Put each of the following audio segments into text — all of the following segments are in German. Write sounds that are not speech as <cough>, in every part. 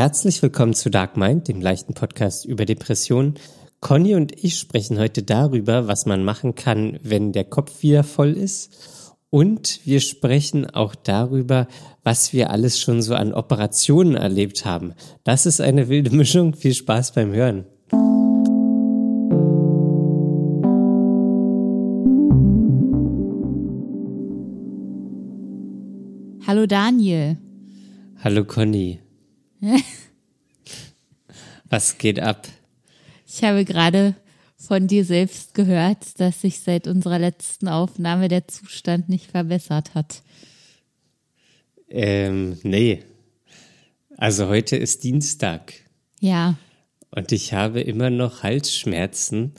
Herzlich willkommen zu Dark Mind, dem leichten Podcast über Depressionen. Conny und ich sprechen heute darüber, was man machen kann, wenn der Kopf wieder voll ist. Und wir sprechen auch darüber, was wir alles schon so an Operationen erlebt haben. Das ist eine wilde <laughs> Mischung. Viel Spaß beim Hören. Hallo Daniel. Hallo Conny. <laughs> Was geht ab? Ich habe gerade von dir selbst gehört, dass sich seit unserer letzten Aufnahme der Zustand nicht verbessert hat. Ähm, nee. Also heute ist Dienstag. Ja. Und ich habe immer noch Halsschmerzen.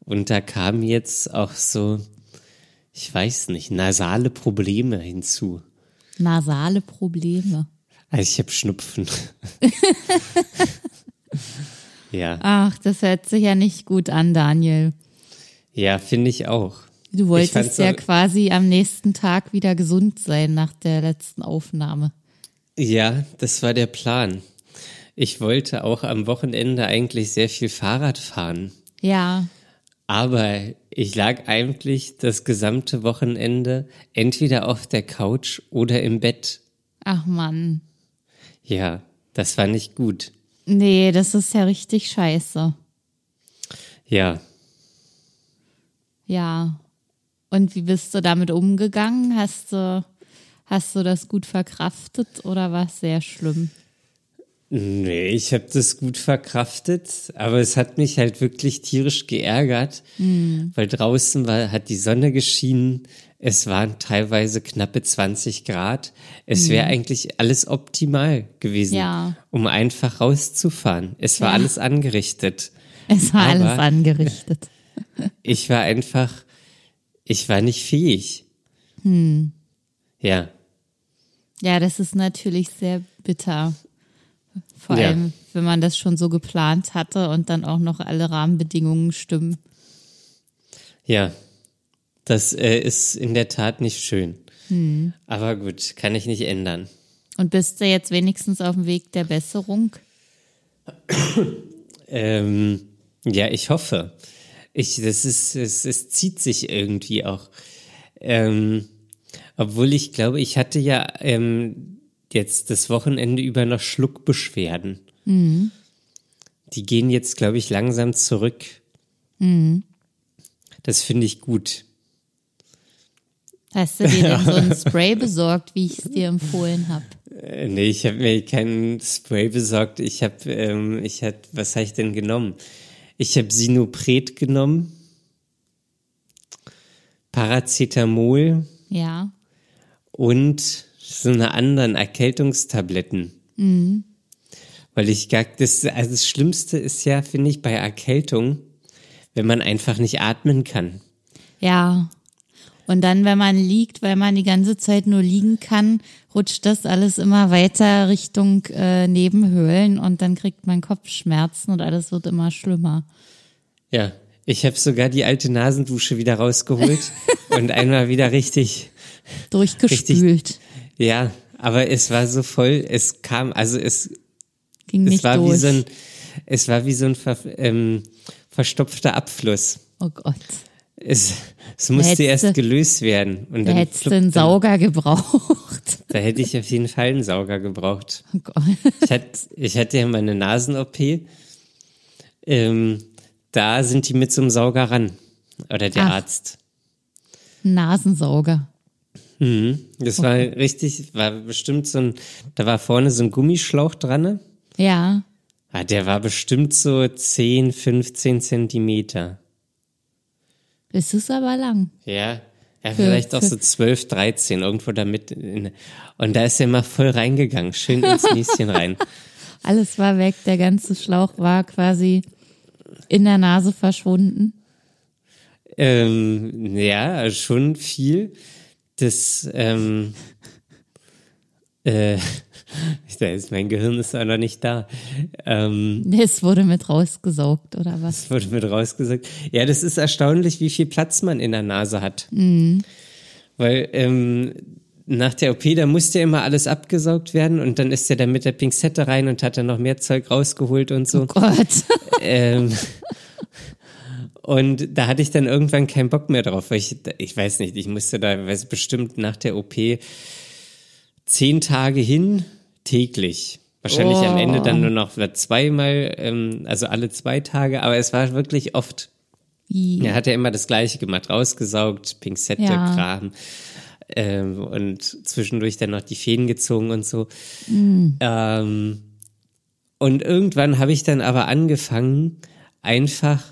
Und da kamen jetzt auch so, ich weiß nicht, nasale Probleme hinzu. Nasale Probleme. Also ich habe Schnupfen. <laughs> ja. Ach, das hört sich ja nicht gut an, Daniel. Ja, finde ich auch. Du wolltest ja quasi am nächsten Tag wieder gesund sein nach der letzten Aufnahme. Ja, das war der Plan. Ich wollte auch am Wochenende eigentlich sehr viel Fahrrad fahren. Ja. Aber ich lag eigentlich das gesamte Wochenende entweder auf der Couch oder im Bett. Ach Mann. Ja, das war nicht gut. Nee, das ist ja richtig scheiße. Ja. Ja. Und wie bist du damit umgegangen? Hast du, hast du das gut verkraftet oder war es sehr schlimm? Nee, ich habe das gut verkraftet, aber es hat mich halt wirklich tierisch geärgert, mhm. weil draußen war, hat die Sonne geschienen, es waren teilweise knappe 20 Grad. Es wäre mhm. eigentlich alles optimal gewesen, ja. um einfach rauszufahren. Es war ja. alles angerichtet. Es war aber alles angerichtet. <laughs> ich war einfach, ich war nicht fähig. Hm. Ja. Ja, das ist natürlich sehr bitter. Vor ja. allem, wenn man das schon so geplant hatte und dann auch noch alle Rahmenbedingungen stimmen. Ja, das äh, ist in der Tat nicht schön. Hm. Aber gut, kann ich nicht ändern. Und bist du jetzt wenigstens auf dem Weg der Besserung? ähm, ja, ich hoffe. Ich, das ist, es, es zieht sich irgendwie auch. Ähm, obwohl ich glaube, ich hatte ja ähm, jetzt das Wochenende über noch Schluckbeschwerden. Mhm. Die gehen jetzt, glaube ich, langsam zurück. Mhm. Das finde ich gut. Hast du dir <laughs> denn so ein Spray besorgt, wie ich es dir empfohlen habe? Äh, nee, ich habe mir kein Spray besorgt. Ich habe, ähm, ich habe, was habe ich denn genommen? Ich habe Sinopret genommen, Paracetamol. Ja. Und so eine anderen Erkältungstabletten. Mhm. Weil ich gar, das, also das Schlimmste ist ja, finde ich, bei Erkältung, wenn man einfach nicht atmen kann. Ja. Und dann, wenn man liegt, weil man die ganze Zeit nur liegen kann, rutscht das alles immer weiter Richtung äh, Nebenhöhlen und dann kriegt man Kopfschmerzen und alles wird immer schlimmer. Ja, ich habe sogar die alte Nasendusche wieder rausgeholt <laughs> und einmal wieder richtig durchgespült. Richtig, ja, aber es war so voll, es kam, also es ging es nicht war durch. wie so ein, es war wie so ein ver, ähm, verstopfter Abfluss. Oh Gott. Es, es musste erst gelöst werden. Und da dann hättest du einen Sauger gebraucht. <laughs> Da hätte ich auf jeden Fall einen Sauger gebraucht. Oh Gott. Ich hatte, ich hatte ja meine Nasen-OP. Ähm, da sind die mit so einem Sauger ran. Oder der Ach. Arzt. Nasensauger. Mhm. Das war richtig, war bestimmt so ein, da war vorne so ein Gummischlauch dran. Ne? Ja. Ah, der war bestimmt so 10, 15 Zentimeter. Das ist aber lang. Ja. Ja, vielleicht auch so 12, 13, irgendwo damit. Und da ist er mal voll reingegangen, schön ins <laughs> Näschen rein. Alles war weg, der ganze Schlauch war quasi in der Nase verschwunden. Ähm, ja, schon viel das, ähm, äh, <laughs> da ist, mein Gehirn ist noch nicht da. Ähm, es wurde mit rausgesaugt, oder was? Es wurde mit rausgesaugt. Ja, das ist erstaunlich, wie viel Platz man in der Nase hat. Mhm. Weil ähm, nach der OP, da musste ja immer alles abgesaugt werden und dann ist er dann mit der Pinzette rein und hat dann noch mehr Zeug rausgeholt und so. Oh Gott. <laughs> Ähm, und da hatte ich dann irgendwann keinen Bock mehr drauf, weil ich, ich weiß nicht, ich musste da weiß bestimmt nach der OP zehn Tage hin, täglich. Wahrscheinlich Oh. am Ende dann nur noch zweimal, ähm, also alle zwei Tage, aber es war wirklich oft. I. Er hat ja immer das Gleiche gemacht, rausgesaugt, Pinzette, Ja. Kram. Ähm, und zwischendurch dann noch die Fäden gezogen und so. Mhm. Ähm, und irgendwann habe ich dann aber angefangen, einfach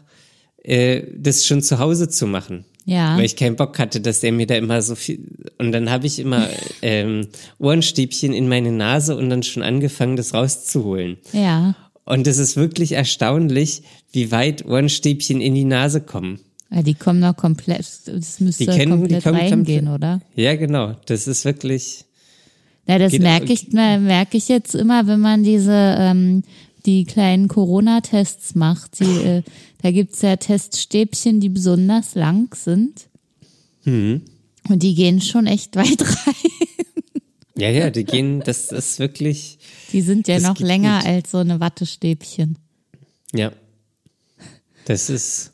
äh, das schon zu Hause zu machen. Ja. Weil ich keinen Bock hatte, dass der mir da immer so viel. Und dann habe ich immer <laughs> ähm, Ohrenstäbchen in meine Nase und dann schon angefangen, das rauszuholen. Ja. Und es ist wirklich erstaunlich, wie weit Ohrenstäbchen in die Nase kommen. ja. Die kommen noch komplett, das müsste Die die komplett kommen reingehen, komplett- oder? Ja, genau. Das ist wirklich. Ja, das merke ich, merke ich jetzt immer, wenn man diese, ähm, die kleinen Corona-Tests macht. Die, äh, da gibt's ja Teststäbchen, die besonders lang sind. Hm. Und die gehen schon echt weit <laughs> rein. Ja, ja, die gehen, das ist wirklich. Die sind ja noch länger gut. als so eine Wattestäbchen. Ja. Das ist,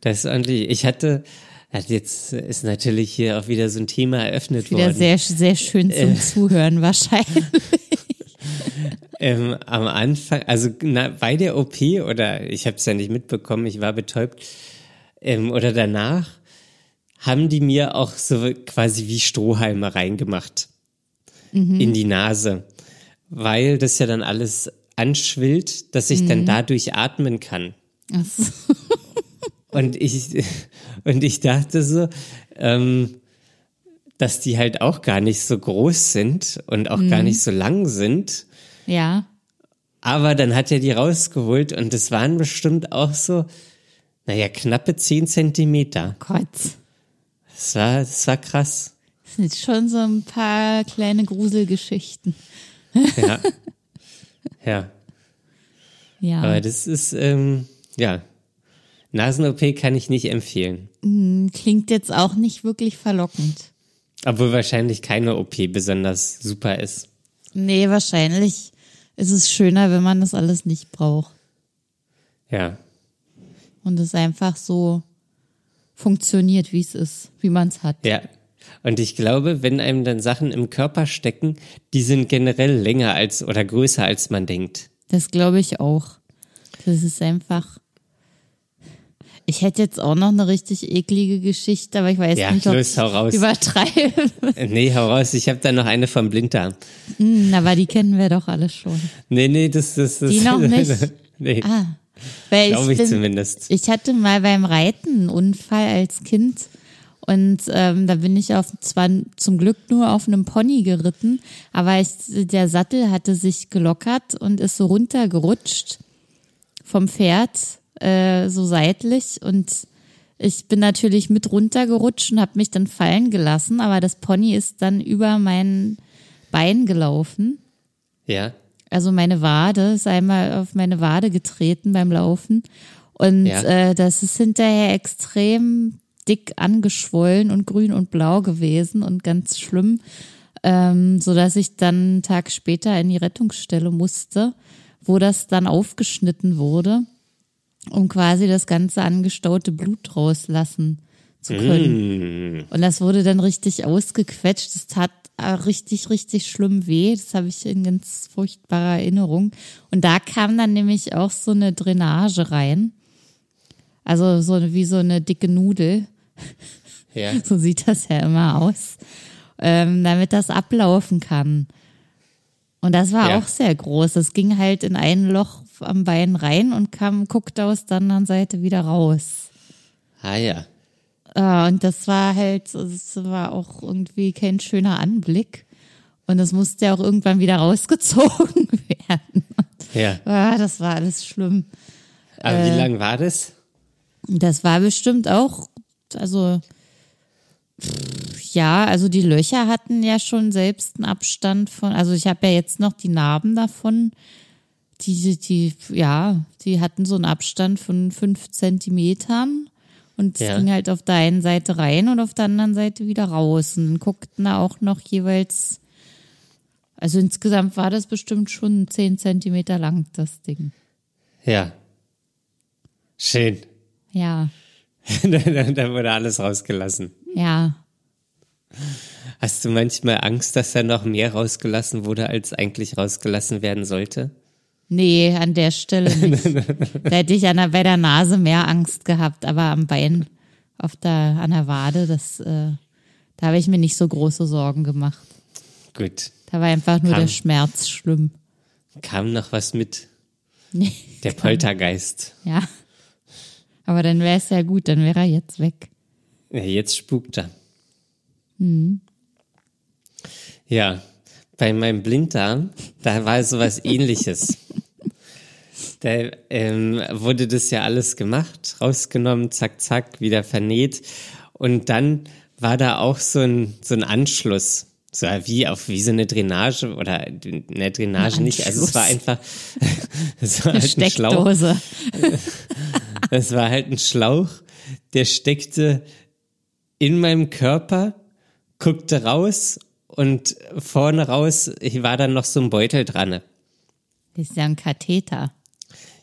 das ist ordentlich. Ich hatte, also jetzt ist natürlich hier auch wieder so ein Thema eröffnet Wieder worden. sehr, sehr schön zum Zuhören wahrscheinlich. <laughs> <laughs> Ähm, am Anfang, also na, bei der OP oder ich habe es ja nicht mitbekommen, ich war betäubt ähm, oder danach haben die mir auch so quasi wie Strohhalme reingemacht in die Nase, weil das ja dann alles anschwillt, dass ich dann dadurch atmen kann. Ach so. <laughs> Und ich, <laughs> und ich dachte so, ähm, dass die halt auch gar nicht so groß sind und auch gar nicht so lang sind. Ja. Aber dann hat er die rausgeholt und es waren bestimmt auch so, naja, knappe zehn Zentimeter. Gott. Das war, das war krass. Das sind schon so ein paar kleine Gruselgeschichten. Ja. <laughs> ja. Ja. Aber das ist, ähm, ja. Nasen-OP kann ich nicht empfehlen. Klingt jetzt auch nicht wirklich verlockend. Obwohl wahrscheinlich keine OP besonders super ist. Nee, wahrscheinlich ist es schöner, wenn man das alles nicht braucht. Ja. Und es einfach so funktioniert, wie es ist, wie man es hat. Ja. Und ich glaube, wenn einem dann Sachen im Körper stecken, die sind generell länger als oder größer als man denkt. Das glaube ich auch. Das ist einfach. Ich hätte jetzt auch noch eine richtig eklige Geschichte, aber ich weiß Ja, nicht, ob los, ich hau raus. übertreibe. <laughs> Nee, hau raus, ich habe da noch eine vom Blinddarm. Hm, aber die kennen wir doch alle schon. Nee, nee, das, das, das. Die noch <laughs> nicht? nee, Ah, weil glaube ich bin, zumindest. Ich hatte mal beim Reiten einen Unfall als Kind und ähm, da bin ich auf zwar zum Glück nur auf einem Pony geritten, aber ich, der Sattel hatte sich gelockert und ist so runtergerutscht vom Pferd äh, so seitlich und ich bin natürlich mit runtergerutscht und habe mich dann fallen gelassen, aber das Pony ist dann über mein Bein gelaufen. Ja, Also meine Wade ist einmal auf meine Wade getreten beim Laufen. Und Ja. äh, das ist hinterher extrem dick angeschwollen und grün und blau gewesen und ganz schlimm, ähm, so dass ich dann einen Tag später in die Rettungsstelle musste, wo das dann aufgeschnitten wurde, um quasi das ganze angestaute Blut rauslassen zu können. Und das wurde dann richtig ausgequetscht. Das tat richtig, richtig schlimm weh. Das habe ich in ganz furchtbarer Erinnerung. Und da kam dann nämlich auch so eine Drainage rein. Also so wie so eine dicke Nudel. ja. <laughs> So sieht das ja immer aus. Ähm, damit das ablaufen kann. Und das war Ja. auch sehr groß. Es ging halt in ein Loch am Bein rein und kam, guckte aus der anderen Seite wieder raus. Ah ja. Ah, und das war halt, es war auch irgendwie kein schöner Anblick. Und es musste ja auch irgendwann wieder <laughs> rausgezogen werden. Ja. Ah, das war alles schlimm. Aber Äh. wie lang war das? Das war bestimmt auch, also ja, also die Löcher hatten ja schon selbst einen Abstand von, also ich habe ja jetzt noch die Narben davon, die, die, ja, die hatten so einen Abstand von fünf Zentimetern. Und es Ja. ging halt auf der einen Seite rein und auf der anderen Seite wieder raus. Und guckten da auch noch jeweils, also insgesamt war das bestimmt schon zehn Zentimeter lang, das Ding. Ja. Schön. Ja, <laughs> da wurde alles rausgelassen. ja. Hast du manchmal Angst, dass da noch mehr rausgelassen wurde, als eigentlich rausgelassen werden sollte? Nee, an der Stelle <laughs> nicht. da hätte ich an der, bei der Nase mehr Angst gehabt, aber am Bein, auf der, an der Wade, das, äh, da habe ich mir nicht so große Sorgen gemacht. Gut. Da war einfach nur Kam. der Schmerz schlimm. Kam noch was mit? Nee, Der Poltergeist. <laughs> ja. Aber dann wäre es ja gut, dann wäre er jetzt weg. Ja, jetzt spukt er. Ja, bei meinem Blinddarm, da war sowas ähnliches. Da ähm, wurde das ja alles gemacht, rausgenommen, zack, zack, wieder vernäht. Und dann war da auch so ein, so ein Anschluss. So wie auf wie so eine Drainage oder eine Drainage Ein nicht. Also es war einfach, <laughs> es war Eine halt ein Schlauch. Steckdose. <laughs> Das war halt ein Schlauch, der steckte in meinem Körper, guckte raus und vorne raus war dann noch so ein Beutel dran. Das ist ja ein Katheter.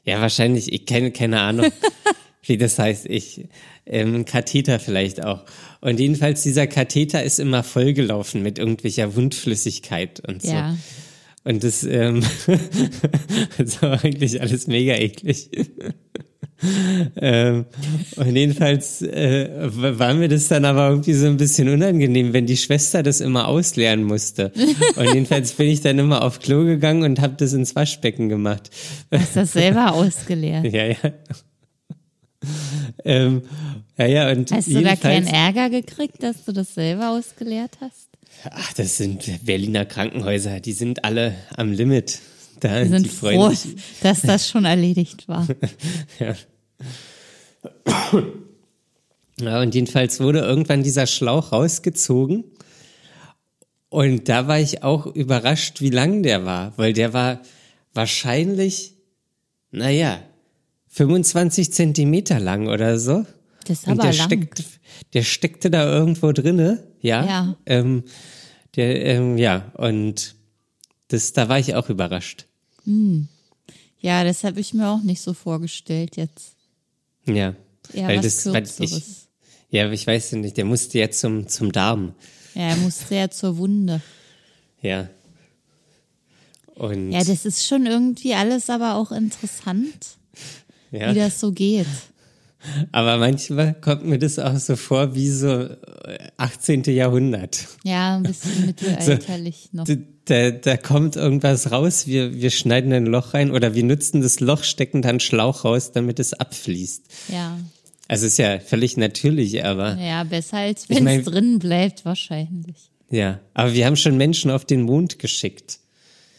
Ja, wahrscheinlich, ich kenne keine Ahnung, <laughs> wie das heißt. Ich, ähm, Katheter vielleicht auch. Und jedenfalls, dieser Katheter ist immer vollgelaufen mit irgendwelcher Wundflüssigkeit und so. Ja. Und das, ähm, <laughs> das war eigentlich alles mega eklig. Ähm, und jedenfalls äh, war mir das dann aber irgendwie so ein bisschen unangenehm, wenn die Schwester das immer ausleeren musste. Und jedenfalls bin ich dann immer auf Klo gegangen und habe das ins Waschbecken gemacht. Hast das selber ausgeleert. <laughs> Ja, ja. ähm, ja, ja, und Hast du da keinen Ärger gekriegt, dass du das selber ausgeleert hast? Ach, das sind Berliner Krankenhäuser, die sind alle am Limit. Da, Wir sind froh, sich. dass das schon erledigt war. <laughs> Ja. ja, und jedenfalls wurde irgendwann dieser Schlauch rausgezogen. Und da war ich auch überrascht, wie lang der war, weil der war wahrscheinlich, naja, 25 Zentimeter lang oder so. Das ist Und aber der lang. steckt, der steckte da irgendwo drinne, ja. Ja. Ähm, der, ähm, ja, und das, da war ich auch überrascht. Ja, das habe ich mir auch nicht so vorgestellt jetzt. Ja. Ja, weil was das, weil ich, Kürzeres. ja, ich weiß nicht, der musste ja zum, zum Darm. Ja, er musste ja zur Wunde. Ja. Und Ja, das ist schon irgendwie alles aber auch interessant, ja. wie das so geht. <laughs> aber manchmal kommt mir das auch so vor wie so äh, 18. Jahrhundert. Ja, ein bisschen <laughs> mittelalterlich noch. Da, da, kommt irgendwas raus, wir, wir schneiden ein Loch rein oder wir nutzen das Loch, stecken dann Schlauch raus, damit es abfließt. Ja, Also ist ja völlig natürlich, aber ja, besser als Ich wenn es drin bleibt wahrscheinlich. ja. Aber wir haben schon Menschen auf den Mond geschickt.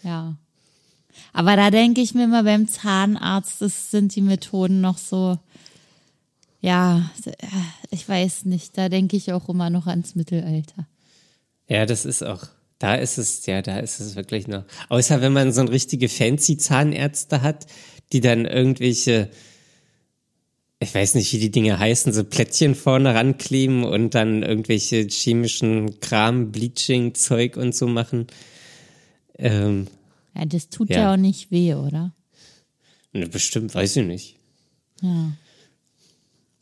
Ja. Aber da denke ich mir immer beim Zahnarzt, das sind die Methoden noch so, ja, ich weiß nicht, da denke ich auch immer noch ans Mittelalter. Ja, das ist auch, da ist es, ja, da ist es wirklich noch. Außer wenn man so ein richtige fancy Zahnärzte hat, die dann irgendwelche, ich weiß nicht, wie die Dinge heißen, so Plättchen vorne rankleben und dann irgendwelche chemischen Kram, Bleaching, Zeug und so machen. Ähm, Ja, das tut Ja. ja, auch nicht weh, oder? ne, bestimmt, weiß ich nicht. Ja.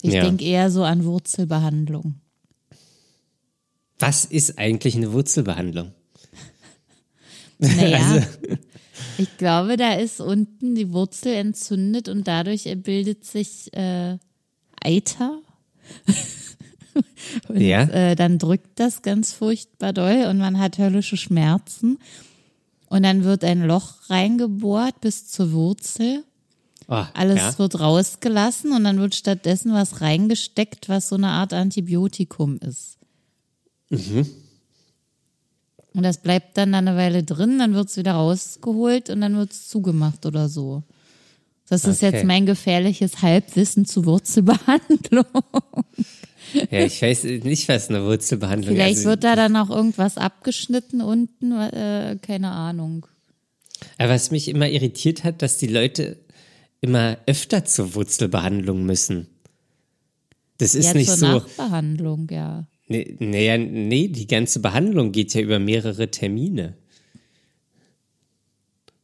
Ich Ja. denke eher so an Wurzelbehandlung. Was ist eigentlich eine Wurzelbehandlung? Naja, <laughs> Also- ich glaube, da ist unten die Wurzel entzündet und dadurch bildet sich äh, Eiter. <laughs> und Ja. äh, dann drückt das ganz furchtbar doll und man hat höllische Schmerzen. Und dann wird ein Loch reingebohrt bis zur Wurzel. Oh, Alles ja. wird rausgelassen und dann wird stattdessen was reingesteckt, was so eine Art Antibiotikum ist. Mhm. Und das bleibt dann eine Weile drin, dann wird es wieder rausgeholt und dann wird es zugemacht oder so. Das ist Okay. jetzt mein gefährliches Halbwissen zu Wurzelbehandlung. <laughs> ja, ich weiß nicht, was eine Wurzelbehandlung ist. Vielleicht Also- wird da dann auch irgendwas abgeschnitten unten, äh, keine Ahnung. Aber was mich immer irritiert hat, dass die Leute immer öfter zur Wurzelbehandlung müssen. Das ist ja, nicht zur so. Nachbehandlung, ja. Nee, nee, nee, die ganze Behandlung geht ja über mehrere Termine.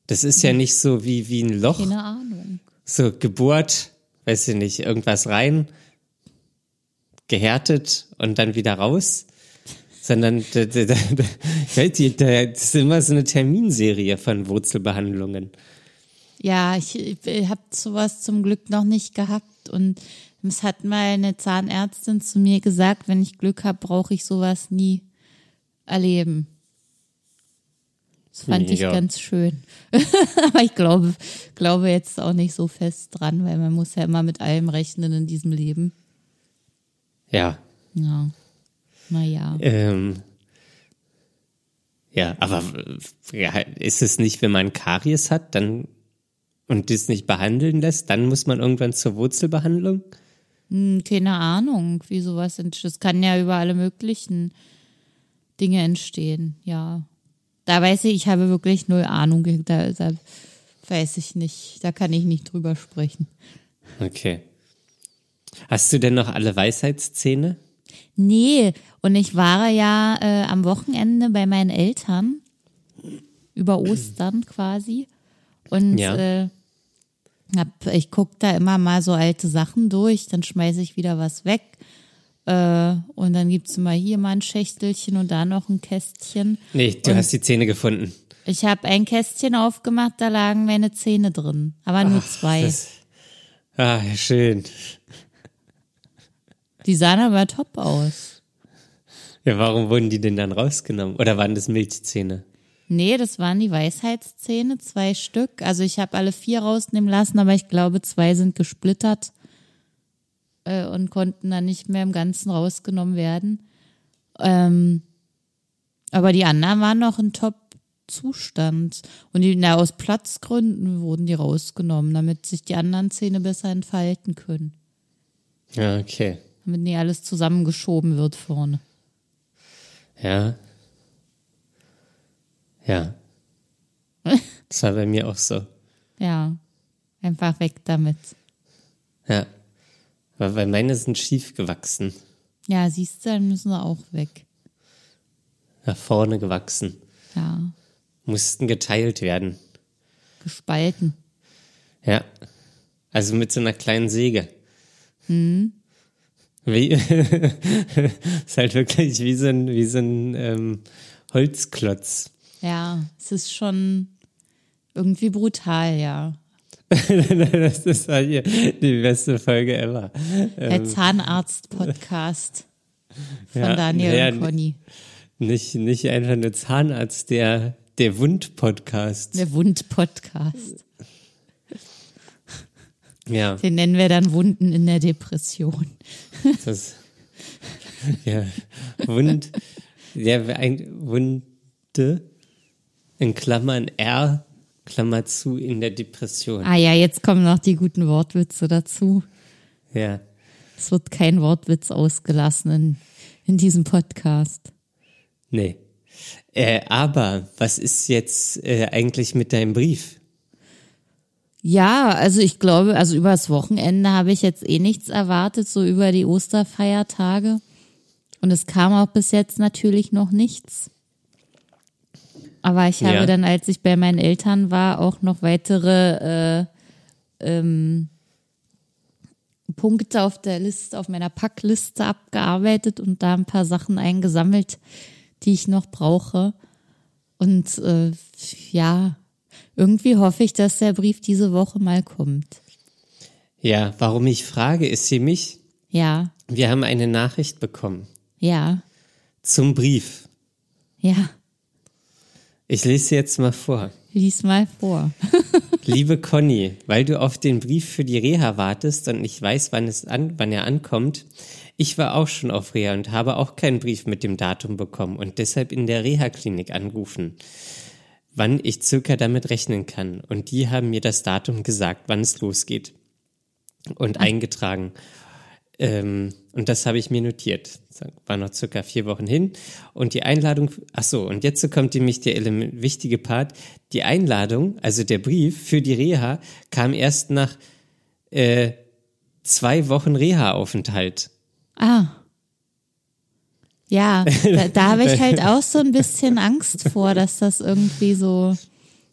Das ist ja nicht so wie, wie ein Loch. Keine Ahnung. So Geburt, weiß ich nicht, irgendwas rein, gehärtet und dann wieder raus. Sondern da, da, da, da, da, das ist immer so eine Terminserie von Wurzelbehandlungen. Ja, ich, ich habe sowas zum Glück noch nicht gehabt und es hat mal eine Zahnärztin zu mir gesagt, wenn ich Glück habe, brauche ich sowas nie erleben. Das fand Mega. ich ganz schön. <laughs> Aber ich glaube, glaube jetzt auch nicht so fest dran, weil man muss ja immer mit allem rechnen in diesem Leben. Ja. Ja. Naja. Ähm, ja, aber ja, ist es nicht, wenn man Karies hat, dann und das nicht behandeln lässt, dann muss man irgendwann zur Wurzelbehandlung? Hm, keine Ahnung, wie sowas entsteht. Das kann ja über alle möglichen Dinge entstehen, ja. Da weiß ich, ich habe wirklich null Ahnung. Da, da weiß ich nicht. Da kann ich nicht drüber sprechen. Okay. Hast du denn noch alle Weisheitszähne? Nee, und ich war ja äh, am Wochenende bei meinen Eltern über Ostern quasi. Und Ja. äh, hab, ich gucke da immer mal so alte Sachen durch, dann schmeiße ich wieder was weg. Äh, und dann gibt's immer hier mal ein Schächtelchen und da noch ein Kästchen. Nee, du hast die Zähne gefunden. Ich habe ein Kästchen aufgemacht, da lagen meine Zähne drin. Aber nur zwei. Das, ah, schön. Die sahen aber top aus. Ja, warum wurden die denn dann rausgenommen? Oder waren das Milchzähne? Nee, das waren die Weisheitszähne, zwei Stück. Also ich habe alle vier rausnehmen lassen, aber ich glaube, zwei sind gesplittert äh, und konnten dann nicht mehr im Ganzen rausgenommen werden. Ähm, aber die anderen waren noch in Top-Zustand. Und die, na, aus Platzgründen wurden die rausgenommen, damit sich die anderen Zähne besser entfalten können. Ja, okay. Damit nicht alles zusammengeschoben wird vorne. Ja. Ja. <laughs> Das war bei mir auch so. Ja, einfach weg damit. Ja. Aber weil meine sind schief gewachsen. Ja, siehst du, dann müssen sie auch weg. Nach vorne gewachsen. Ja, Mussten geteilt werden. gespalten. Ja. Also mit so einer kleinen Säge. Hm. Wie, <laughs> ist halt wirklich wie so ein, wie so ein ähm, Holzklotz. Ja, es ist schon irgendwie brutal, ja. <laughs> das ist halt hier die beste Folge ever. Der Zahnarzt-Podcast von Ja, Daniel ja, und Conny. Nicht, nicht einfach nur Zahnarzt, der, der Wund-Podcast. Der Wund-Podcast. Ja, Den nennen wir dann Wunden in der Depression. das, ja, Wund, ja, Wunde, in Klammern R, Klammer zu, in der Depression. Ah ja, jetzt kommen noch die guten Wortwitze dazu. Ja, Es wird kein Wortwitz ausgelassen in, in diesem Podcast. nee. Äh, aber was ist jetzt äh, eigentlich mit deinem Brief? Ja, also ich glaube, also übers Wochenende habe ich jetzt eh nichts erwartet, so über die Osterfeiertage. Und es kam auch bis jetzt natürlich noch nichts. Aber ich habe Ja. dann, als ich bei meinen Eltern war, auch noch weitere äh, ähm, Punkte auf der Liste, auf meiner Packliste abgearbeitet und da ein paar Sachen eingesammelt, die ich noch brauche. Und äh, ja, irgendwie hoffe ich, dass der Brief diese Woche mal kommt. Ja, warum ich frage, ist sie mich. Ja, Wir haben eine Nachricht bekommen ja, zum Brief. ja. Ich lese sie jetzt mal vor. Lies mal vor. <laughs> Liebe Conny, weil du auf den Brief für die Reha wartest und nicht weiß, wann, es an, wann er ankommt, ich war auch schon auf Reha und habe auch keinen Brief mit dem Datum bekommen und deshalb in der Reha-Klinik angerufen, wann ich circa damit rechnen kann. Und die haben mir das Datum gesagt, wann es losgeht und eingetragen. Ähm, und das habe ich mir notiert. War noch circa vier Wochen hin. Und die Einladung, ach so, und jetzt kommt nämlich der Element, wichtige Part. Die Einladung, also der Brief für die Reha, kam erst nach äh, zwei Wochen Reha-Aufenthalt. Ah. Ja, da, da habe ich halt auch so ein bisschen Angst vor, dass das irgendwie so,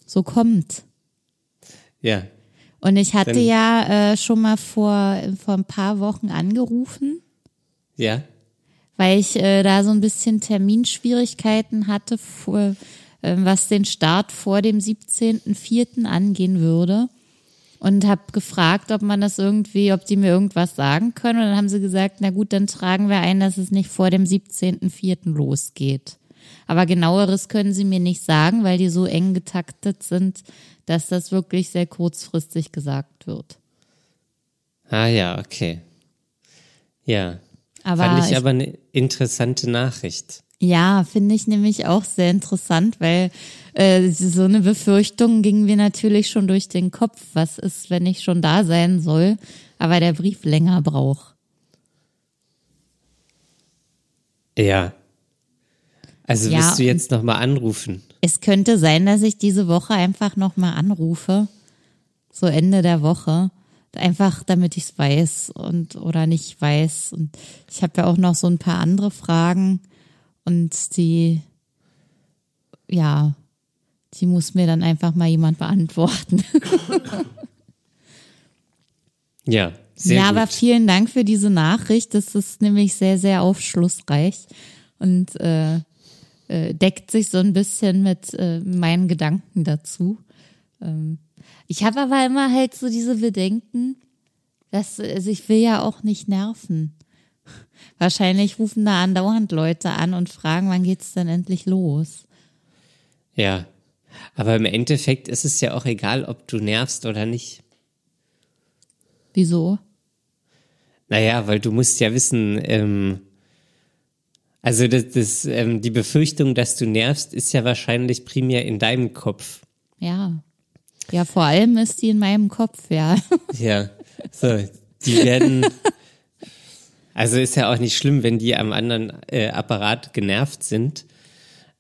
so kommt. Ja. Und ich hatte Dann- ja äh, schon mal vor, vor ein paar Wochen angerufen, Ja. weil ich äh, da so ein bisschen Terminschwierigkeiten hatte, vor, äh, was den Start vor dem 17.04. angehen würde. Und habe gefragt, ob man das irgendwie, ob die mir irgendwas sagen können. Und dann haben sie gesagt, na gut, dann tragen wir ein, dass es nicht vor dem 17.04. losgeht. Aber genaueres können sie mir nicht sagen, weil die so eng getaktet sind, dass das wirklich sehr kurzfristig gesagt wird. Ah ja, okay. Ja. Aber Fand ich ich- aber eine interessante Nachricht. Ja, finde ich nämlich auch sehr interessant, weil äh, so eine Befürchtung ging mir natürlich schon durch den Kopf. Was ist, wenn ich schon da sein soll, aber der Brief länger braucht? Ja. Also Ja, wirst du jetzt nochmal anrufen? Es könnte sein, dass ich diese Woche einfach nochmal anrufe, so Ende der Woche, einfach damit ich es weiß und oder nicht weiß. Und ich habe ja auch noch so ein paar andere Fragen und die, ja, die muss mir dann einfach mal jemand beantworten. <laughs> Ja, sehr ja, gut. aber vielen Dank für diese Nachricht. Das ist nämlich sehr, sehr aufschlussreich und äh, äh, deckt sich so ein bisschen mit äh, meinen Gedanken dazu. Ähm, ich habe aber immer halt so diese Bedenken, dass also ich will ja auch nicht nerven. <laughs> Wahrscheinlich rufen da andauernd Leute an und fragen, wann geht's denn endlich los? Ja. Aber im Endeffekt ist es ja auch egal, ob du nervst oder nicht. Wieso? Naja, weil du musst ja wissen, ähm, also das, das, ähm, die Befürchtung, dass du nervst, ist ja wahrscheinlich primär in deinem Kopf. Ja. Ja, vor allem ist die in meinem Kopf, ja. <laughs> Ja, so, die werden, also ist ja auch nicht schlimm, wenn die am anderen äh, Apparat genervt sind.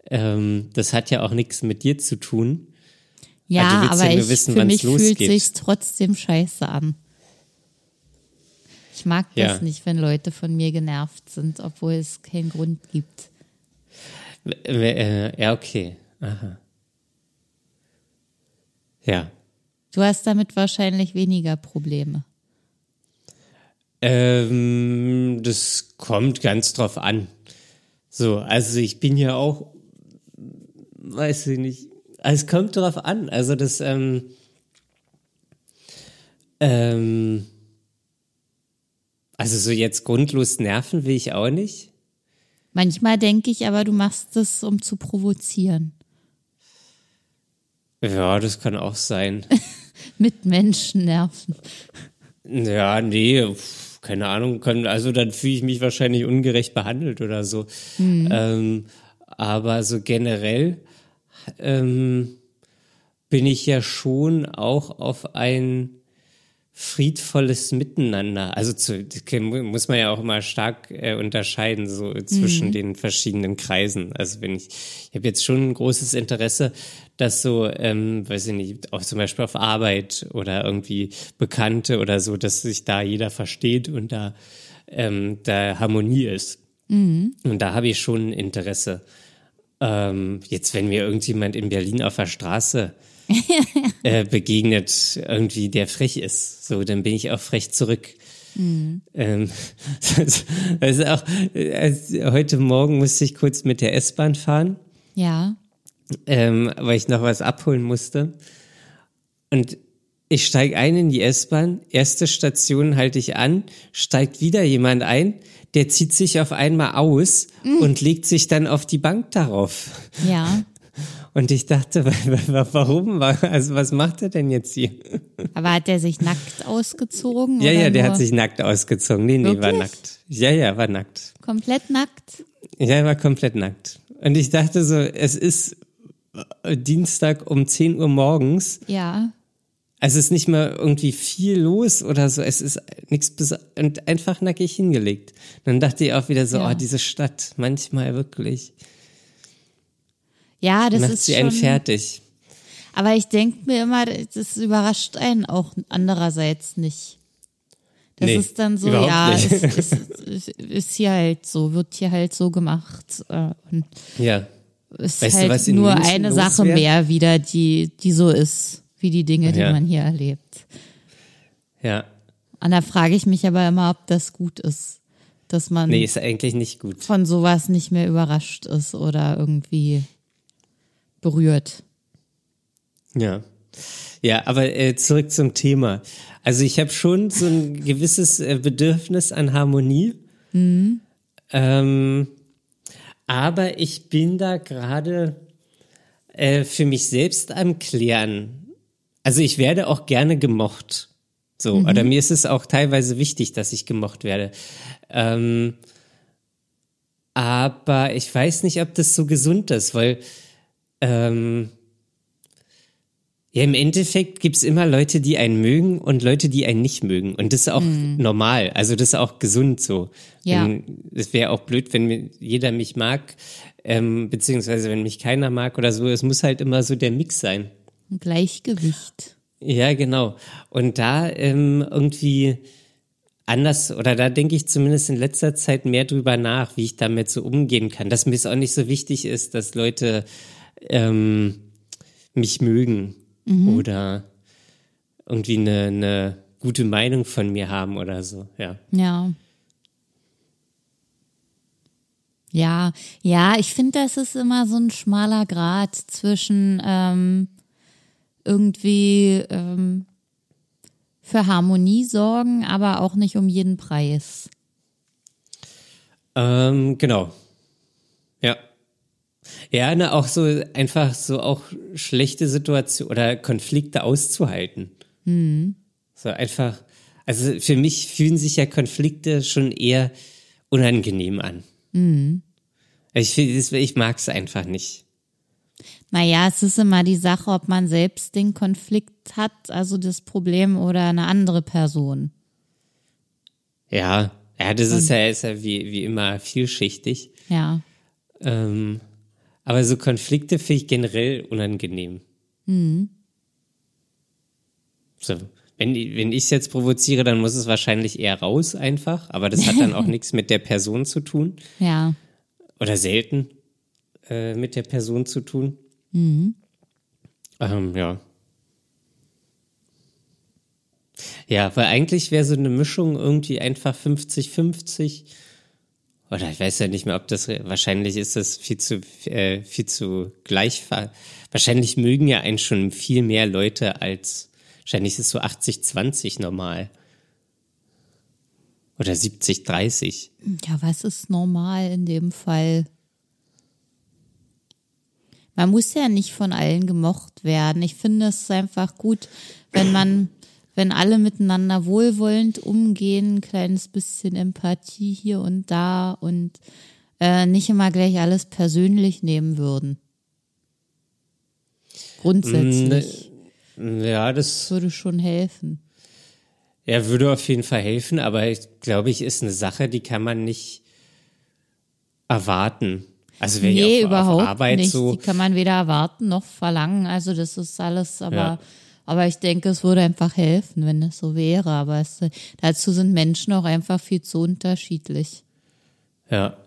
Ähm, das hat ja auch nichts mit dir zu tun. Ja, Also du willst aber ja ich, wissen, für mich fühlt losgeht. sich's trotzdem scheiße an. Ich mag Ja. das nicht, wenn Leute von mir genervt sind, obwohl es keinen Grund gibt. Äh, ja, okay. Aha. Ja. Du hast damit wahrscheinlich weniger Probleme. Ähm, das kommt ganz drauf an. So, also ich bin ja auch, weiß ich nicht, also es kommt drauf an. Also das, ähm, ähm, also so jetzt grundlos nerven will ich auch nicht. Manchmal denke ich aber, du machst es, um zu provozieren. Ja, das kann auch sein. <laughs> Mit Menschen nerven. Ja, nee, keine Ahnung. Also dann fühle ich mich wahrscheinlich ungerecht behandelt oder so. Ähm, aber so generell ähm, bin ich ja schon auch auf ein friedvolles Miteinander. Also zu, muss man ja auch immer stark äh, unterscheiden so zwischen den verschiedenen Kreisen. Also wenn ich, ich habe jetzt schon ein großes Interesse, dass so, ähm, weiß ich nicht, auch zum Beispiel auf Arbeit oder irgendwie Bekannte oder so, dass sich da jeder versteht und da ähm, da Harmonie ist. Und da habe ich schon ein Interesse. Ähm, jetzt, wenn mir irgendjemand in Berlin auf der Straße <laughs> äh, begegnet, irgendwie der frech ist, so, dann bin ich auch frech zurück. Ähm, das <laughs> ist auch, äh, als- heute Morgen musste ich kurz mit der S-Bahn fahren, Ja. ähm, weil ich noch was abholen musste. Und ich steige ein in die S-Bahn, erste Station halte ich an, steigt wieder jemand ein, der zieht sich auf einmal aus und legt sich dann auf die Bank darauf. Ja. <laughs> Und ich dachte, <laughs> warum? Also was macht er denn jetzt hier? Aber hat der sich nackt ausgezogen? Ja, ja, der nur hat sich nackt ausgezogen. Nee, nee, war nackt. Ja, ja, war nackt. komplett nackt. Ja, er war komplett nackt. Und ich dachte so, es ist äh, Dienstag um 10 Uhr morgens. Ja. Also es ist nicht mal irgendwie viel los oder so. Es ist nichts bis und einfach nackig hingelegt. Dann dachte ich auch wieder so, Ja. oh, diese Stadt, manchmal wirklich. Ja, das macht ist sie schon. einen fertig. Aber ich denke mir immer, das überrascht einen auch andererseits nicht. Das Nee, ist dann so, ja, ist, <laughs> ist, ist, ist hier halt so, wird hier halt so gemacht. Äh, und Ja. ist Weißt du, halt was in nur eine Sache wär? mehr wieder, die, die so ist, wie die Dinge, die Ja. man hier erlebt. Ja. Und da frage ich mich aber immer, ob das gut ist, dass man Nee, ist eigentlich nicht gut. von sowas nicht mehr überrascht ist oder irgendwie berührt. Ja. Ja, aber äh, zurück zum Thema. Also ich habe schon so ein gewisses äh, Bedürfnis an Harmonie. Ähm, aber ich bin da gerade äh, für mich selbst am Klären. Also ich werde auch gerne gemocht. So, oder mir ist es auch teilweise wichtig, dass ich gemocht werde. Ähm, aber ich weiß nicht, ob das so gesund ist, weil ähm, ja, im Endeffekt gibt's immer Leute, die einen mögen und Leute, die einen nicht mögen. Und das ist auch normal. Also das ist auch gesund so. Ja. Es wäre auch blöd, wenn jeder mich mag, ähm, beziehungsweise wenn mich keiner mag oder so. Es muss halt immer so der Mix sein. Ein Gleichgewicht. Ja, genau. Und da ähm, irgendwie anders, oder da denke ich zumindest in letzter Zeit mehr drüber nach, wie ich damit so umgehen kann. Dass mir es auch nicht so wichtig ist, dass Leute ähm, mich mögen oder irgendwie eine, eine gute Meinung von mir haben oder so, ja. Ja. Ja, ja, ich finde, das ist immer so ein schmaler Grad zwischen ähm, irgendwie ähm, für Harmonie sorgen, aber auch nicht um jeden Preis. Ähm, genau. Ja. Ja, ne, auch so einfach so auch schlechte Situationen oder Konflikte auszuhalten. So einfach, also für mich fühlen sich ja Konflikte schon eher unangenehm an. Ich, find- das- ich mag es einfach nicht. Naja, es ist immer die Sache, ob man selbst den Konflikt hat, also das Problem oder eine andere Person. Ja, ja, das ist ja, ist ja wie, wie immer vielschichtig. Ja. Ähm, aber so Konflikte finde ich generell unangenehm. So, wenn, wenn ich es jetzt provoziere, dann muss es wahrscheinlich eher raus einfach, aber das hat dann auch <laughs> nichts mit der Person zu tun Ja. oder selten äh, mit der Person zu tun. Ähm, ja. Ja, weil eigentlich wäre so eine Mischung irgendwie einfach 50-50. Oder ich weiß ja nicht mehr, ob das wahrscheinlich ist das viel zu äh, viel zu gleich. Wahrscheinlich mögen ja einen schon viel mehr Leute als wahrscheinlich ist es so 80-20 normal. Oder 70-30. Ja, was ist normal in dem Fall? Man muss ja nicht von allen gemocht werden. Ich finde es einfach gut, wenn man, wenn alle miteinander wohlwollend umgehen, ein kleines bisschen Empathie hier und da und äh, nicht immer gleich alles persönlich nehmen würden. Grundsätzlich Ja, das würde schon helfen. Ja, würde auf jeden Fall helfen, aber ich glaube, ich ist eine Sache, die kann man nicht erwarten. Also wenn Nee, ich auf, überhaupt auf Arbeit nicht. so, Die kann man weder erwarten noch verlangen. Also das ist alles, aber, Ja. Aber ich denke, es würde einfach helfen, wenn es so wäre. Aber es, dazu sind Menschen auch einfach viel zu unterschiedlich. ja.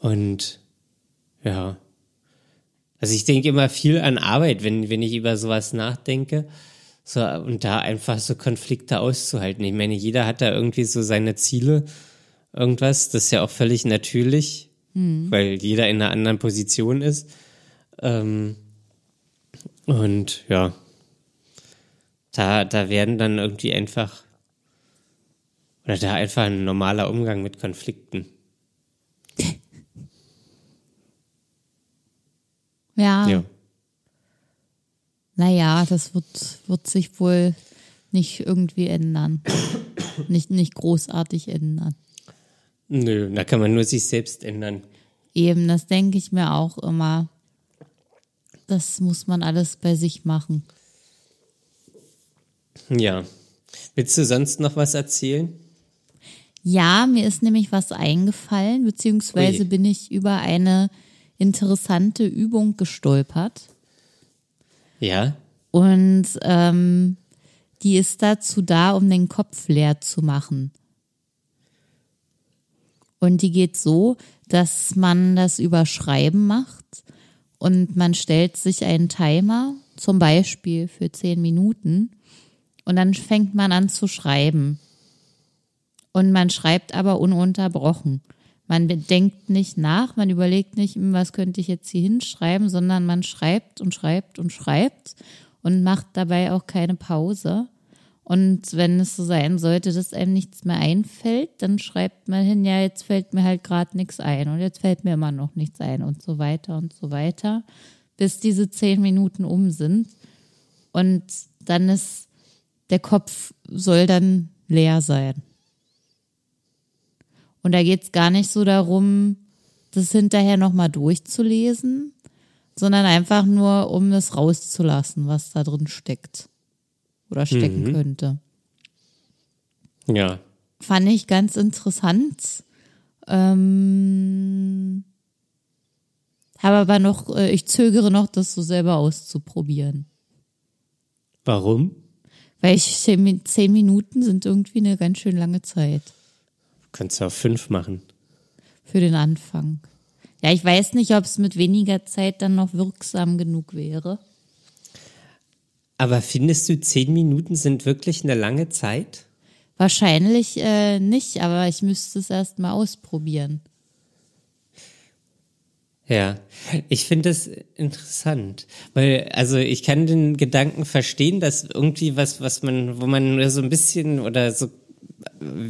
Und ja. Also ich denke immer viel an Arbeit, wenn, wenn ich über sowas nachdenke. So, und da einfach so Konflikte auszuhalten. Ich meine, jeder hat da irgendwie so seine Ziele, irgendwas. Das ist ja auch völlig natürlich, weil jeder in einer anderen Position ist. Ähm, und ja, da, da werden dann irgendwie einfach, oder da einfach ein normaler Umgang mit Konflikten. <laughs> Ja, Ja. naja, das wird, wird sich wohl nicht irgendwie ändern. <coughs> nicht, nicht großartig ändern. Nö, da kann man nur sich selbst ändern. Eben, das denke ich mir auch immer. Das muss man alles bei sich machen. Ja. Willst du sonst noch was erzählen? Ja, mir ist nämlich was eingefallen, beziehungsweise Ui. bin ich über eine interessante Übung gestolpert. Ja. Und ähm, die ist dazu da, um den Kopf leer zu machen. Und die geht so, dass man das über Schreiben macht und man stellt sich einen Timer, zum Beispiel für zehn Minuten, und dann fängt man an zu schreiben. Und man schreibt aber ununterbrochen. Man denkt nicht nach, man überlegt nicht, hm, was könnte ich jetzt hier hinschreiben, sondern man schreibt und schreibt und schreibt und macht dabei auch keine Pause. Und wenn es so sein sollte, dass einem nichts mehr einfällt, dann schreibt man hin, ja, jetzt fällt mir halt gerade nichts ein und jetzt fällt mir immer noch nichts ein und so weiter und so weiter, bis diese zehn Minuten um sind. Und dann ist der Kopf soll dann leer sein. Und da geht es gar nicht so darum, das hinterher nochmal durchzulesen, sondern einfach nur, um es rauszulassen, was da drin steckt oder stecken mhm. könnte. Ja. Fand ich ganz interessant. Ähm, habe aber noch, äh, ich zögere noch, das so selber auszuprobieren. Warum? Weil ich zehn, Minuten sind irgendwie eine ganz schön lange Zeit. Könntest du auch fünf machen. Für den Anfang. Ja, ich weiß nicht, ob es mit weniger Zeit dann noch wirksam genug wäre. Aber findest du, zehn Minuten sind wirklich eine lange Zeit? Wahrscheinlich äh, nicht, aber ich müsste es erst mal ausprobieren. Ja, ich finde es interessant, weil also ich kann den Gedanken verstehen, dass irgendwie was, was man, wo man nur so ein bisschen oder so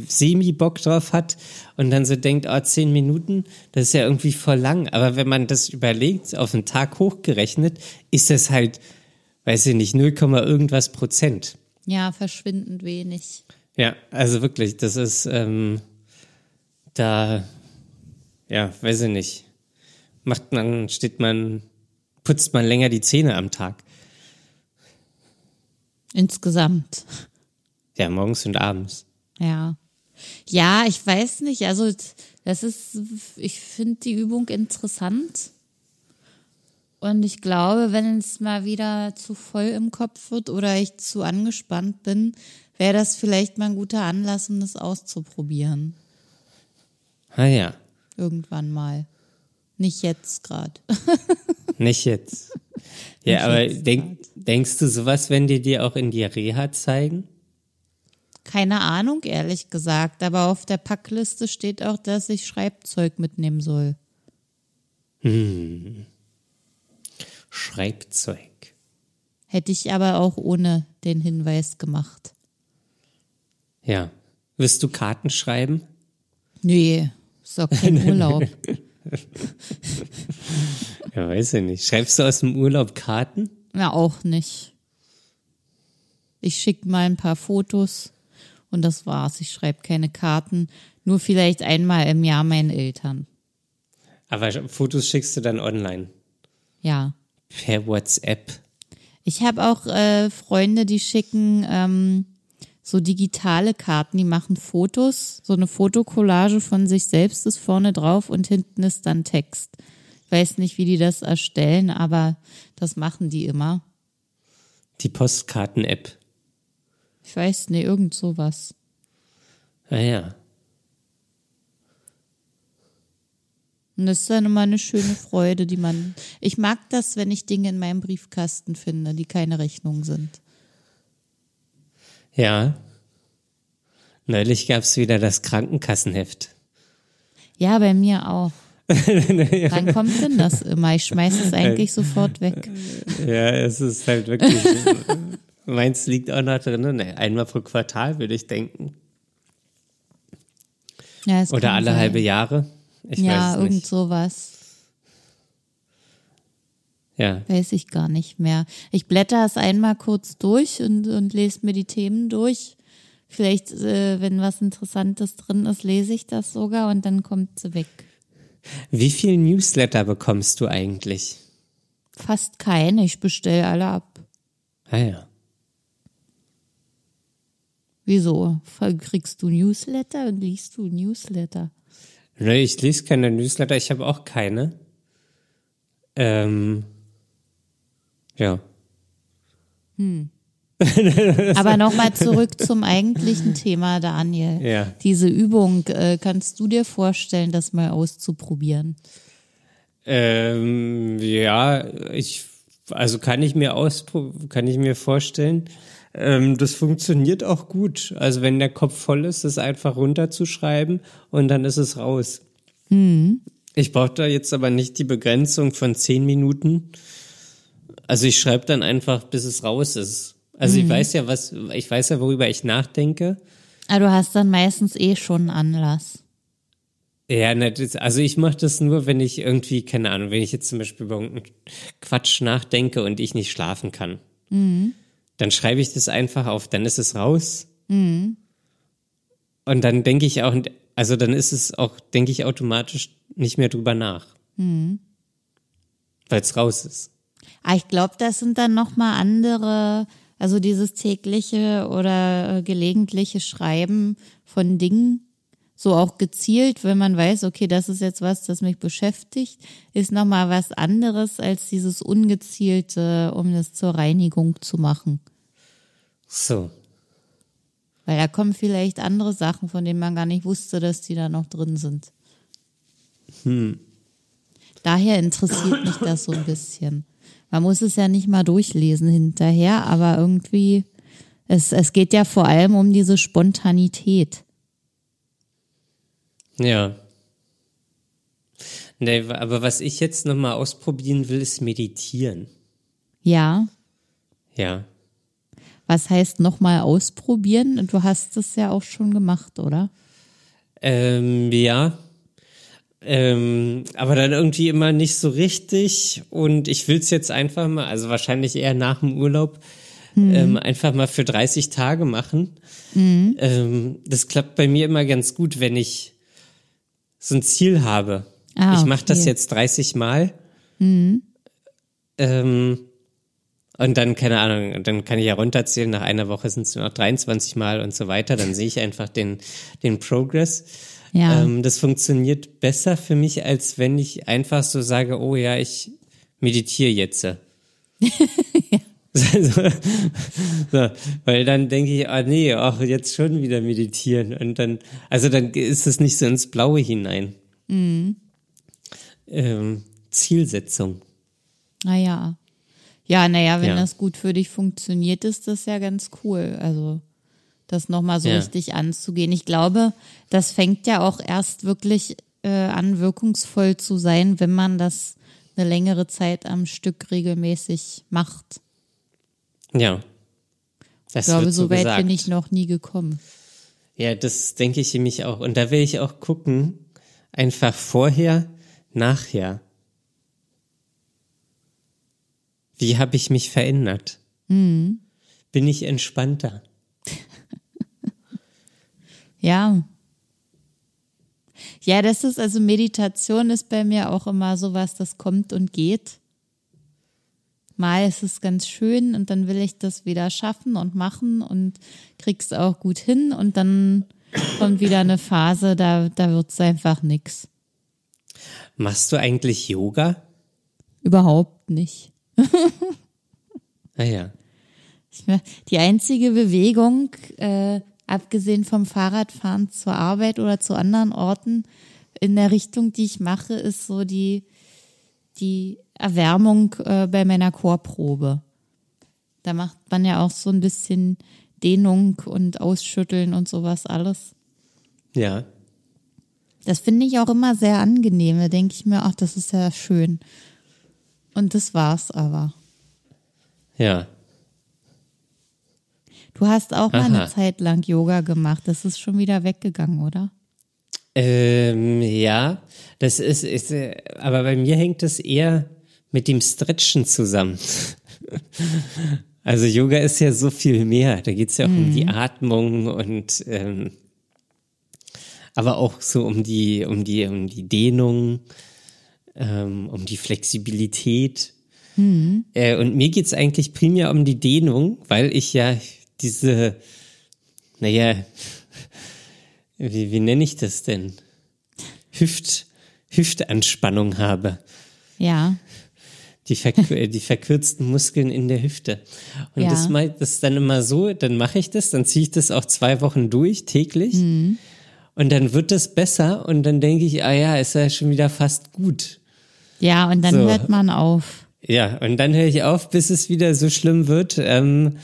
semi Bock drauf hat und dann so denkt, oh, zehn Minuten, das ist ja irgendwie voll lang. Aber wenn man das überlegt, auf den Tag hochgerechnet, ist das halt weiß ich nicht, 0, irgendwas Prozent. Ja, verschwindend wenig. Ja, also wirklich, das ist ähm, da, ja, weiß ich nicht. Macht man, steht man, putzt man länger die Zähne am Tag. Insgesamt. Ja, morgens und abends. Ja. Ja, ich weiß nicht. Also, das ist, ich finde die Übung interessant. Und ich glaube, wenn es mal wieder zu voll im Kopf wird oder ich zu angespannt bin, wäre das vielleicht mal ein guter Anlass, um das auszuprobieren. Ah ja. Irgendwann mal. Nicht jetzt gerade. <laughs> Nicht jetzt. Ja, Nicht aber jetzt denk, denkst du, sowas wenn die dir auch in die Reha zeigen? Keine Ahnung, ehrlich gesagt. Aber auf der Packliste steht auch, dass ich Schreibzeug mitnehmen soll. Hm. Schreibzeug. Hätte ich aber auch ohne den Hinweis gemacht. Ja. Wirst du Karten schreiben? Nee, ist doch kein <laughs> Urlaub. <laughs> ja, weiß ich nicht. Schreibst du aus dem Urlaub Karten? Ja, auch nicht. Ich schicke mal ein paar Fotos und das war's. Ich schreibe keine Karten. Nur vielleicht einmal im Jahr meinen Eltern. Aber Fotos schickst du dann online? Ja. Per WhatsApp. Ich habe auch äh, Freunde, die schicken ähm, so digitale Karten, die machen Fotos, so eine Fotokollage von sich selbst ist vorne drauf und hinten ist dann Text. Ich weiß nicht, wie die das erstellen, aber das machen die immer. Die Postkarten-App. Ich weiß nicht, irgend sowas. Ah ja. Und das ist dann immer eine schöne Freude, die man. Ich mag das, wenn ich Dinge in meinem Briefkasten finde, die keine Rechnung sind. Ja. Neulich gab es wieder das Krankenkassenheft. Ja, bei mir auch. <laughs> Wann kommt denn das immer? Ich schmeiße es eigentlich sofort weg. Ja, es ist halt wirklich. meins liegt auch noch drin. Ne? Einmal pro Quartal, würde ich denken. Ja, Oder alle sein. halbe Jahre. Ich ja, irgend sowas. Ja. Weiß ich gar nicht mehr. Ich blätter es einmal kurz durch und, und lese mir die Themen durch. Vielleicht, äh, wenn was Interessantes drin ist, lese ich das sogar und dann kommt sie weg. Wie viele Newsletter bekommst du eigentlich? Fast keine. Ich bestelle alle ab. Ah ja. Wieso? Kriegst du Newsletter und liest du Newsletter? Nee, ich lese keine Newsletter, ich habe auch keine. Ähm, ja. Hm. <laughs> Aber nochmal zurück zum eigentlichen Thema, Daniel. Ja. Diese Übung, äh, kannst du dir vorstellen, das mal auszuprobieren? Ähm, ja, ich, also kann ich mir auspro kann ich mir vorstellen. Ähm, das funktioniert auch gut. Also wenn der Kopf voll ist, das einfach runterzuschreiben und dann ist es raus. Ich brauche da jetzt aber nicht die Begrenzung von zehn Minuten. Also ich schreibe dann einfach, bis es raus ist. Also ich weiß ja, was, ich weiß ja, worüber ich nachdenke. Ah, du hast dann meistens eh schon einen Anlass. Ja, also ich mache das nur, wenn ich irgendwie, keine Ahnung, wenn ich jetzt zum Beispiel über irgendeinen Quatsch nachdenke und ich nicht schlafen kann. Dann schreibe ich das einfach auf, dann ist es raus. Und dann denke ich auch, also dann ist es auch, denke ich automatisch nicht mehr drüber nach. Weil es raus ist. Ah, ich glaube, das sind dann nochmal andere, also dieses tägliche oder äh, gelegentliche Schreiben von Dingen, so auch gezielt, wenn man weiß, okay, das ist jetzt was, das mich beschäftigt, ist nochmal was anderes als dieses ungezielte, um das zur Reinigung zu machen. So. Weil da kommen vielleicht andere Sachen, von denen man gar nicht wusste, dass die da noch drin sind. Daher interessiert mich das so ein bisschen. Man muss es ja nicht mal durchlesen hinterher, aber irgendwie, es, es geht ja vor allem um diese Spontanität. Ja. Nee, aber was ich jetzt nochmal ausprobieren will, ist meditieren. Ja, Ja. was heißt nochmal ausprobieren? Du hast es ja auch schon gemacht, oder? Ähm, ja. Ähm, aber dann irgendwie immer nicht so richtig. Und ich will's jetzt einfach mal, also wahrscheinlich eher nach dem Urlaub, ähm, einfach mal für 30 Tage machen. Ähm, das klappt bei mir immer ganz gut, wenn ich so ein Ziel habe. Ah, ich mache das okay. jetzt 30 Mal. Ähm, und dann, keine Ahnung, dann kann ich ja runterzählen, nach einer Woche sind es nur noch 23 Mal und so weiter. Dann sehe ich einfach den, den Progress. Ja. Ähm, das funktioniert besser für mich, als wenn ich einfach so sage, oh ja, ich meditiere jetzt. <laughs> so, so, weil dann denke ich, ah nee, auch jetzt schon wieder meditieren. Und dann, also dann ist es nicht so ins Blaue hinein. Ähm, Zielsetzung. Naja. Ja, naja, wenn Ja. das gut für dich funktioniert, ist das ja ganz cool. Also, das nochmal so Ja. richtig anzugehen. Ich glaube, das fängt ja auch erst wirklich äh, an, wirkungsvoll zu sein, wenn man das eine längere Zeit am Stück regelmäßig macht. Ja. Das Ich glaube, so so weit gesagt. bin ich noch nie gekommen. Ja, das denke ich nämlich auch. Und da will ich auch gucken, einfach vorher, nachher. Wie habe ich mich verändert? Mhm. Bin ich entspannter? <laughs> Ja. Ja, das ist also Meditation ist bei mir auch immer sowas, das kommt und geht. Mal ist es ganz schön und dann will ich das wieder schaffen und machen und krieg's auch gut hin und dann kommt wieder eine Phase, da, da wird's einfach nix. Machst du eigentlich Yoga? Überhaupt nicht. <laughs> Naja. Ich, die einzige Bewegung, äh, abgesehen vom Fahrradfahren zur Arbeit oder zu anderen Orten in der Richtung, die ich mache, ist so die, die Erwärmung äh, bei meiner Chorprobe. Da macht man ja auch so ein bisschen Dehnung und Ausschütteln und sowas alles. Ja. Das finde ich auch immer sehr angenehm. Da denke ich mir, ach, das ist ja schön. Und das war's aber. Ja. Du hast auch mal eine Aha. Zeit lang Yoga gemacht. Das ist schon wieder weggegangen, oder? Ähm, ja, das ist, ist, aber bei mir hängt es eher mit dem Stretchen zusammen. <laughs> Also Yoga ist ja so viel mehr. Da geht's ja auch um die Atmung und ähm, aber auch so um die, um die, um die Dehnung, ähm, um die Flexibilität. Äh, und mir geht's eigentlich primär um die Dehnung, weil ich ja diese, naja, <laughs> wie, wie nenne ich das denn? Hüft, Hüftanspannung habe. Ja. die, verk äh, die verkürzten Muskeln in der Hüfte. Und Ja. das, mal- das ist dann immer so, dann mache ich das, dann ziehe ich das auch zwei Wochen durch, täglich. Mhm. Und dann wird es besser und dann denke ich, ah ja, ist ja schon wieder fast gut. Ja, und dann So. hört man auf. Ja, und dann höre ich auf, bis es wieder so schlimm wird, ähm,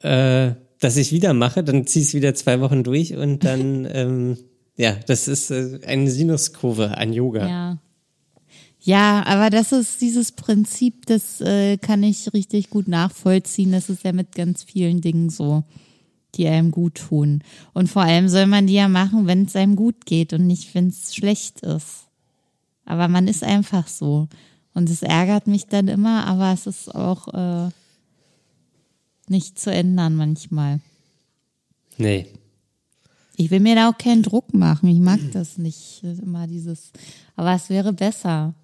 äh, dass ich wieder mache, dann ziehe ich es wieder zwei Wochen durch und <laughs> dann, ähm, ja, das ist äh, eine Sinuskurve an Yoga. Ja. Ja, aber das ist dieses Prinzip, das äh, kann ich richtig gut nachvollziehen. Das ist ja mit ganz vielen Dingen so, die einem gut tun. Und vor allem soll man die ja machen, wenn es einem gut geht und nicht, wenn es schlecht ist. Aber man ist einfach so. Und es ärgert mich dann immer, aber es ist auch äh, nicht zu ändern manchmal. Nee. Ich will mir da auch keinen Druck machen. Ich mag das nicht. Immer dieses, aber es wäre besser.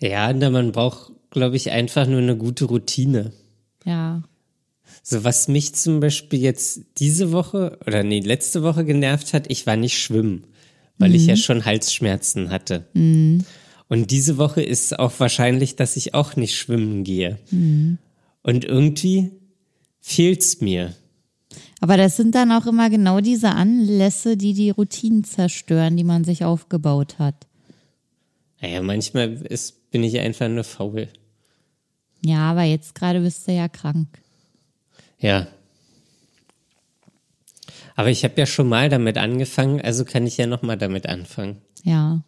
Ja, man braucht, glaube ich, einfach nur eine gute Routine. Ja. So, was mich zum Beispiel jetzt diese Woche oder nee, letzte Woche genervt hat, ich war nicht schwimmen, weil ich ja schon Halsschmerzen hatte. Und diese Woche ist auch wahrscheinlich, dass ich auch nicht schwimmen gehe. Und irgendwie fehlt's mir. Aber das sind dann auch immer genau diese Anlässe, die die Routinen zerstören, die man sich aufgebaut hat. Naja, manchmal ist, bin ich einfach nur faul. Ja, aber jetzt gerade bist du ja krank. Ja. Aber ich habe ja schon mal damit angefangen, also kann ich ja noch mal damit anfangen. Ja,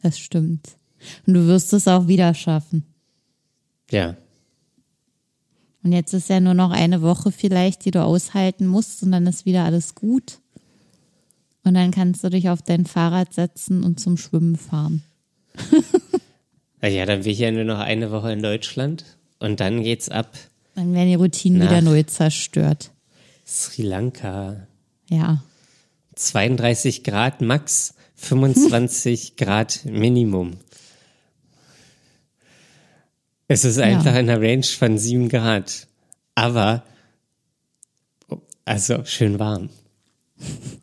das stimmt. Und du wirst es auch wieder schaffen. Ja. Und jetzt ist ja nur noch eine Woche vielleicht, die du aushalten musst und dann ist wieder alles gut. Und dann kannst du dich auf dein Fahrrad setzen und zum Schwimmen fahren. <laughs> Ja, dann bin ich ja nur noch eine Woche in Deutschland und dann geht's ab Dann werden die Routinen wieder neu zerstört. Sri Lanka. Ja. 32 Grad max, 25 <laughs> Grad Minimum. Es ist einfach in einer Range von 7 Grad. Aber, also schön warm. <laughs>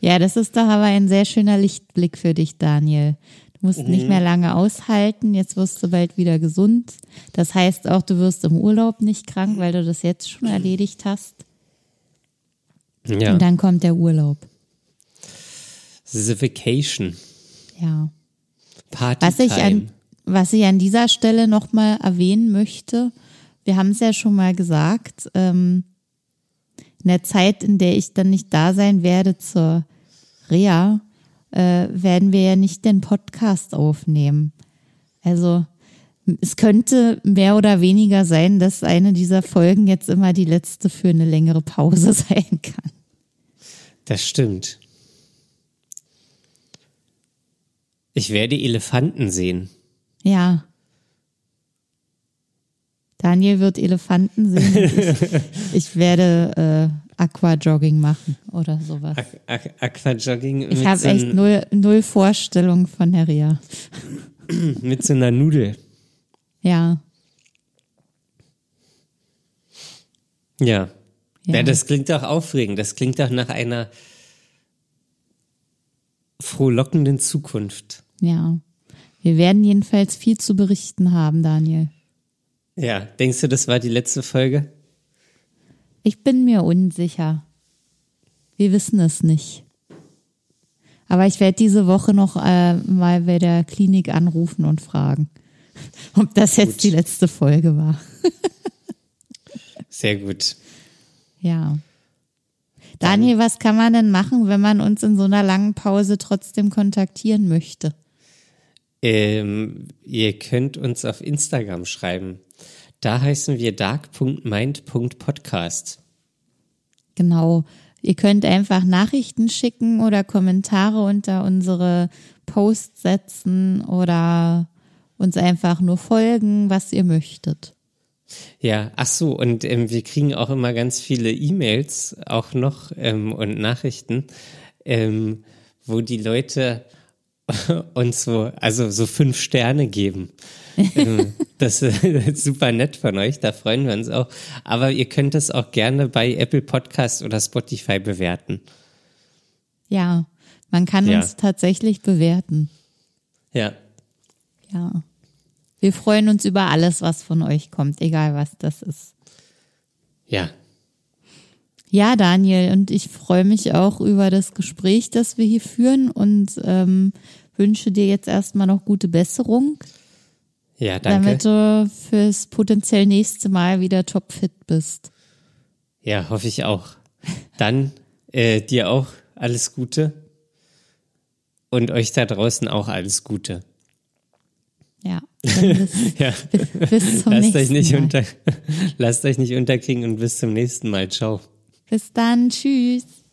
Ja, das ist doch aber ein sehr schöner Lichtblick für dich, Daniel. Du musst nicht mehr lange aushalten. Jetzt wirst du bald wieder gesund. Das heißt auch, du wirst im Urlaub nicht krank, weil du das jetzt schon <clears throat> erledigt hast. Ja, Und dann kommt der Urlaub. the vacation. Ja. Party Was ich an, was ich an dieser Stelle nochmal erwähnen möchte, wir haben es ja schon mal gesagt, ähm, in der Zeit, in der ich dann nicht da sein werde zur Reha, äh, werden wir ja nicht den Podcast aufnehmen. Also es könnte mehr oder weniger sein, dass eine dieser Folgen jetzt immer die letzte für eine längere Pause <laughs> sein kann. Das stimmt. Ich werde Elefanten sehen. Ja. Daniel wird Elefanten sehen. Ich, <laughs> ich werde äh, Aquajogging machen oder sowas. Aqu Aqu Aquajogging Ich habe so echt null, null Vorstellung von der Ria. <clears throat> mit so einer Nudel. Ja. Ja. Ja. ja. das klingt doch aufregend. Das klingt doch nach einer frohlockenden Zukunft. Ja. Wir werden jedenfalls viel zu berichten haben, Daniel. Ja, denkst du, das war die letzte Folge? Ich bin mir unsicher. Wir wissen es nicht. Aber ich werde diese Woche noch äh, mal bei der Klinik anrufen und fragen, <laughs> ob das jetzt Gut. die letzte Folge war. <laughs> Sehr gut. Ja. Daniel, was kann man denn machen, wenn man uns in so einer langen Pause trotzdem kontaktieren möchte? Ähm, ihr könnt uns auf Instagram schreiben. Da heißen wir dark.mind.podcast. Genau. Ihr könnt einfach Nachrichten schicken oder Kommentare unter unsere Posts setzen oder uns einfach nur folgen, was ihr möchtet. Ja, ach so, und ähm, wir kriegen auch immer ganz viele E-Mails auch noch ähm, und Nachrichten, ähm, wo die Leute <laughs> uns so, also so fünf Sterne geben. ähm, <laughs> das ist super nett von euch, da freuen wir uns auch. Aber ihr könnt es auch gerne bei Apple Podcast oder Spotify bewerten. Ja, man kann Ja. uns tatsächlich bewerten. Ja, Ja. Wir freuen uns über alles, was von euch kommt, egal was das ist. Ja. Ja, Daniel, und ich freue mich auch über das Gespräch, das wir hier führen und ähm, wünsche dir jetzt erstmal noch gute Besserung. Ja, danke. Damit du fürs potenziell nächste Mal wieder topfit bist. Ja, hoffe ich auch. Dann äh, dir auch alles Gute und euch da draußen auch alles Gute. Ja. <laughs> Bis, ja. bis zum lasst nächsten euch nicht Mal. unter, <laughs> lasst euch nicht unterkriegen und bis zum nächsten Mal. Ciao. Bis dann. Tschüss.